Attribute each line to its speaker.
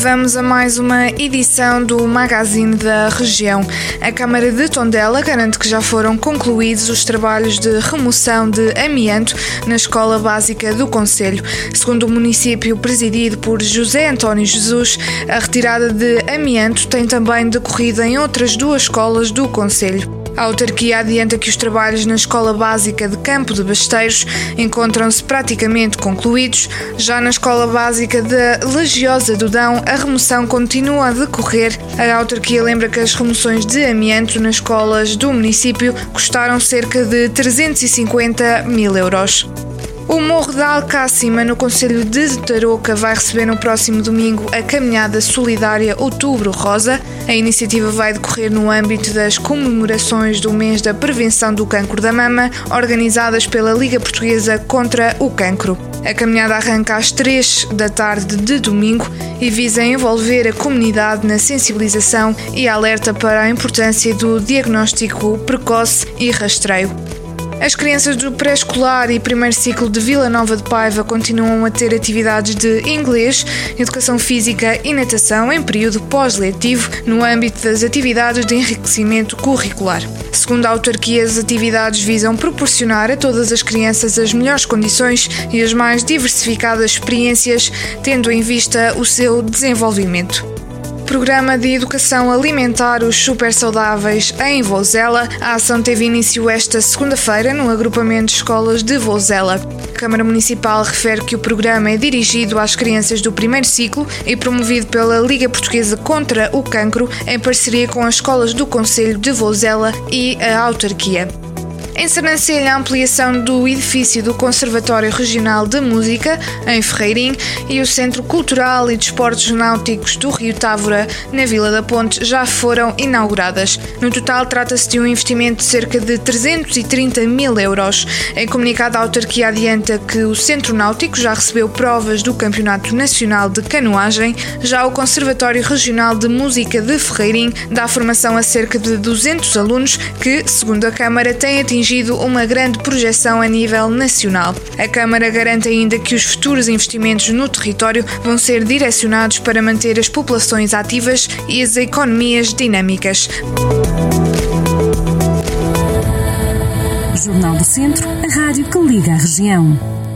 Speaker 1: Vamos a mais uma edição do Magazine da Região. A Câmara de Tondela garante que já foram concluídos os trabalhos de remoção de amianto na Escola Básica do Conselho. Segundo o município presidido por José António Jesus, a retirada de amianto tem também decorrido em outras duas escolas do Conselho. A autarquia adianta que os trabalhos na Escola Básica de Campo de Basteiros encontram-se praticamente concluídos. Já na Escola Básica da Legiosa do Dão, a remoção continua a decorrer. A autarquia lembra que as remoções de amianto nas escolas do município custaram cerca de 350 mil euros. O Morro da Alcácima, no Conselho de Tarouca, vai receber no próximo domingo a caminhada solidária Outubro Rosa. A iniciativa vai decorrer no âmbito das comemorações do mês da prevenção do cancro da mama, organizadas pela Liga Portuguesa contra o Cancro. A caminhada arranca às 3 da tarde de domingo e visa envolver a comunidade na sensibilização e alerta para a importância do diagnóstico precoce e rastreio. As crianças do pré-escolar e primeiro ciclo de Vila Nova de Paiva continuam a ter atividades de inglês, educação física e natação em período pós-letivo no âmbito das atividades de enriquecimento curricular. Segundo a autarquia, as atividades visam proporcionar a todas as crianças as melhores condições e as mais diversificadas experiências, tendo em vista o seu desenvolvimento. Programa de Educação Alimentar Os Super Saudáveis em Vozela. A ação teve início esta segunda-feira no agrupamento de escolas de Vozela. A Câmara Municipal refere que o programa é dirigido às crianças do primeiro ciclo e promovido pela Liga Portuguesa contra o Cancro em parceria com as escolas do Conselho de Vozela e a autarquia. Em Sernancelha, a ampliação do edifício do Conservatório Regional de Música, em Ferreirim, e o Centro Cultural e Desportos Náuticos do Rio Távora, na Vila da Ponte, já foram inauguradas. No total, trata-se de um investimento de cerca de 330 mil euros. Em comunicado, a autarquia adianta que o Centro Náutico já recebeu provas do Campeonato Nacional de Canoagem, já o Conservatório Regional de Música de Ferreirim dá formação a cerca de 200 alunos que, segundo a Câmara, têm atingido atingido uma grande projeção a nível nacional. A Câmara garante ainda que os futuros investimentos no território vão ser direcionados para manter as populações ativas e as economias dinâmicas.
Speaker 2: Jornal do Centro, a rádio que liga a região.